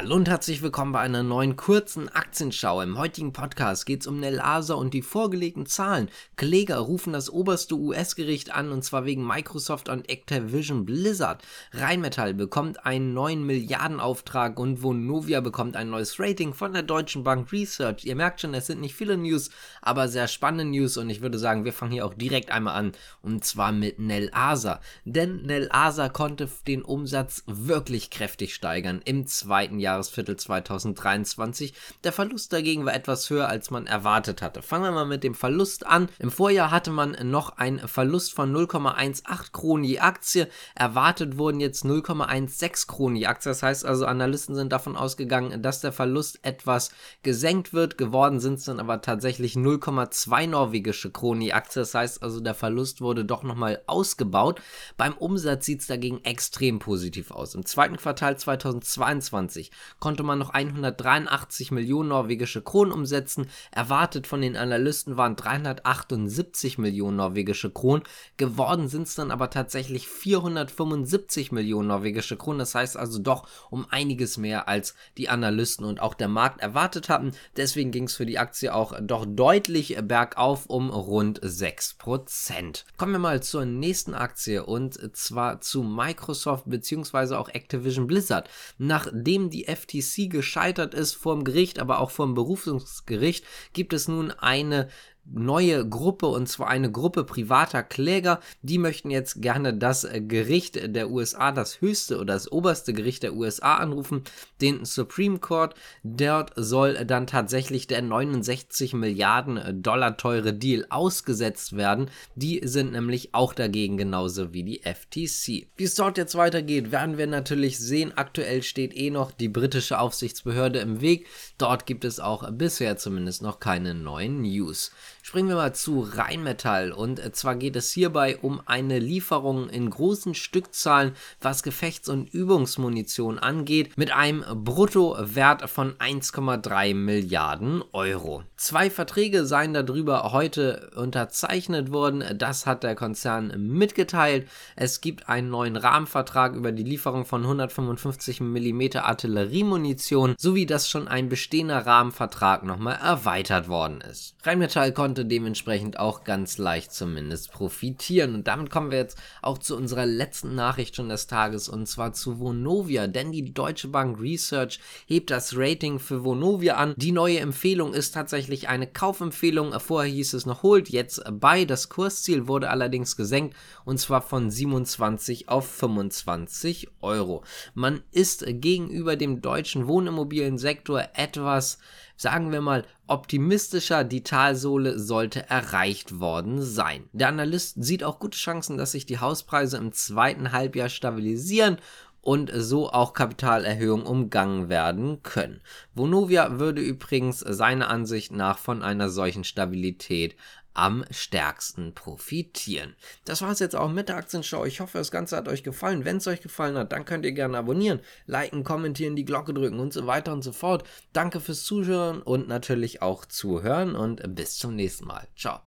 Hallo und herzlich willkommen bei einer neuen kurzen Aktienschau. Im heutigen Podcast geht es um Nelasa und die vorgelegten Zahlen. Kläger rufen das oberste US-Gericht an und zwar wegen Microsoft und Activision Blizzard. Rheinmetall bekommt einen neuen Milliardenauftrag und Vonovia bekommt ein neues Rating von der Deutschen Bank Research. Ihr merkt schon, es sind nicht viele News, aber sehr spannende News und ich würde sagen, wir fangen hier auch direkt einmal an und zwar mit Nelasa. Denn Nelasa konnte den Umsatz wirklich kräftig steigern im zweiten zweiten Jahresviertel 2023. Der Verlust dagegen war etwas höher, als man erwartet hatte. Fangen wir mal mit dem Verlust an. Im Vorjahr hatte man noch einen Verlust von 0,18 Kronen je Aktie. Erwartet wurden jetzt 0,16 Kronen je Aktie. Das heißt also, Analysten sind davon ausgegangen, dass der Verlust etwas gesenkt wird. Geworden sind es dann aber tatsächlich 0,2 norwegische Kronen je Aktie. Das heißt also, der Verlust wurde doch nochmal ausgebaut. Beim Umsatz sieht es dagegen extrem positiv aus. Im zweiten Quartal 2022 konnte man noch 183 Millionen norwegische Kronen umsetzen. Erwartet von den Analysten waren 378 Millionen norwegische Kronen. Geworden sind es dann aber tatsächlich 475 Millionen norwegische Kronen. Das heißt also doch um einiges mehr als die Analysten und auch der Markt erwartet hatten. Deswegen ging es für die Aktie auch doch deutlich bergauf um rund 6%. Kommen wir mal zur nächsten Aktie und zwar zu Microsoft bzw. auch Activision Blizzard. Nachdem die FTC gescheitert ist vor dem Gericht, aber auch vor dem Berufungsgericht, gibt es nun eine neue Gruppe und zwar eine Gruppe privater Kläger. Die möchten jetzt gerne das Gericht der USA, das höchste oder das oberste Gericht der USA anrufen, den Supreme Court. Dort soll dann tatsächlich der 69 Milliarden Dollar teure Deal ausgesetzt werden. Die sind nämlich auch dagegen genauso wie die FTC. Wie es dort jetzt weitergeht, werden wir natürlich sehen. Aktuell steht eh noch die britische Aufsichtsbehörde im Weg. Dort gibt es auch bisher zumindest noch keine neuen News. Springen wir mal zu Rheinmetall und äh, zwar geht es hierbei um eine Lieferung in großen Stückzahlen, was Gefechts- und Übungsmunition angeht, mit einem Bruttowert von 1,3 Milliarden Euro. Zwei Verträge seien darüber heute unterzeichnet worden, das hat der Konzern mitgeteilt. Es gibt einen neuen Rahmenvertrag über die Lieferung von 155 mm Artilleriemunition, sowie dass schon ein bestehender Rahmenvertrag nochmal erweitert worden ist. Rheinmetall konnte konnte dementsprechend auch ganz leicht zumindest profitieren. Und damit kommen wir jetzt auch zu unserer letzten Nachricht schon des Tages und zwar zu Vonovia, denn die Deutsche Bank Research hebt das Rating für Vonovia an. Die neue Empfehlung ist tatsächlich eine Kaufempfehlung. Vorher hieß es noch holt, jetzt bei. Das Kursziel wurde allerdings gesenkt und zwar von 27 auf 25 Euro. Man ist gegenüber dem deutschen Wohnimmobiliensektor etwas sagen wir mal, optimistischer, die Talsohle sollte erreicht worden sein. Der Analyst sieht auch gute Chancen, dass sich die Hauspreise im zweiten Halbjahr stabilisieren und so auch Kapitalerhöhungen umgangen werden können. Vonovia würde übrigens seiner Ansicht nach von einer solchen Stabilität am stärksten profitieren. Das war es jetzt auch mit der Aktienschau. Ich hoffe, das Ganze hat euch gefallen. Wenn es euch gefallen hat, dann könnt ihr gerne abonnieren, liken, kommentieren, die Glocke drücken und so weiter und so fort. Danke fürs Zuhören und natürlich auch zuhören und bis zum nächsten Mal. Ciao.